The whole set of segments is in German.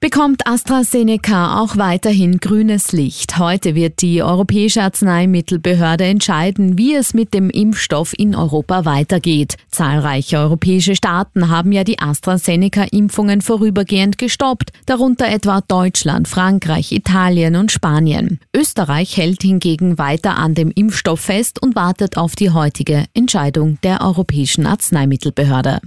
bekommt AstraZeneca auch weiterhin grünes Licht. Heute wird die Europäische Arzneimittelbehörde entscheiden, wie es mit dem Impfstoff in Europa weitergeht. Zahlreiche europäische Staaten haben ja die AstraZeneca-Impfungen vorübergehend gestoppt, darunter etwa Deutschland, Frankreich, Italien und Spanien. Österreich hält hingegen weiter an dem Impfstoff fest und wartet auf die heutige Entscheidung der Europäischen Arzneimittelbehörde.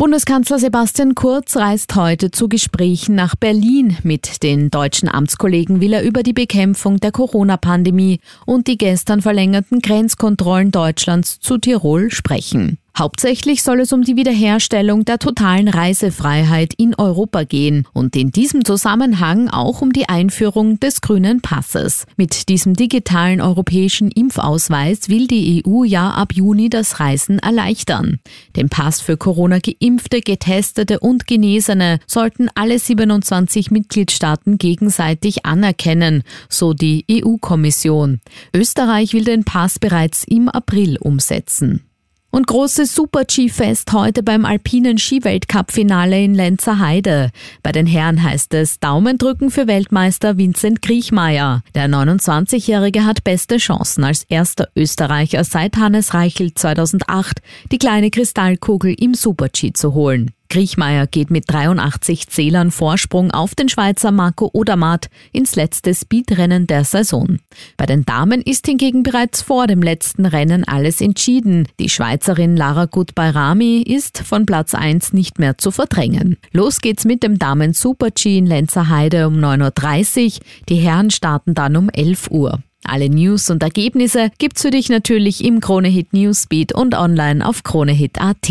Bundeskanzler Sebastian Kurz reist heute zu Gesprächen nach Berlin. Mit den deutschen Amtskollegen will er über die Bekämpfung der Corona-Pandemie und die gestern verlängerten Grenzkontrollen Deutschlands zu Tirol sprechen. Hauptsächlich soll es um die Wiederherstellung der totalen Reisefreiheit in Europa gehen und in diesem Zusammenhang auch um die Einführung des grünen Passes. Mit diesem digitalen europäischen Impfausweis will die EU ja ab Juni das Reisen erleichtern. Den Pass für Corona geimpfte, getestete und Genesene sollten alle 27 Mitgliedstaaten gegenseitig anerkennen, so die EU-Kommission. Österreich will den Pass bereits im April umsetzen. Und großes Super-G-Fest heute beim alpinen Skiweltcup-Finale in Lenzer Heide. Bei den Herren heißt es Daumen drücken für Weltmeister Vincent Griechmeier. Der 29-Jährige hat beste Chancen als erster Österreicher seit Hannes Reichel 2008 die kleine Kristallkugel im Super-G zu holen. Griechmeier geht mit 83 Zählern Vorsprung auf den Schweizer Marco Odermatt ins letzte Speedrennen der Saison. Bei den Damen ist hingegen bereits vor dem letzten Rennen alles entschieden. Die Schweizerin Lara Gutbayrami ist von Platz 1 nicht mehr zu verdrängen. Los geht's mit dem Damen Super G in Lenzerheide um 9.30 Uhr. Die Herren starten dann um 11 Uhr. Alle News und Ergebnisse gibt's für dich natürlich im Kronehit Newsbeat und online auf kronehit.at.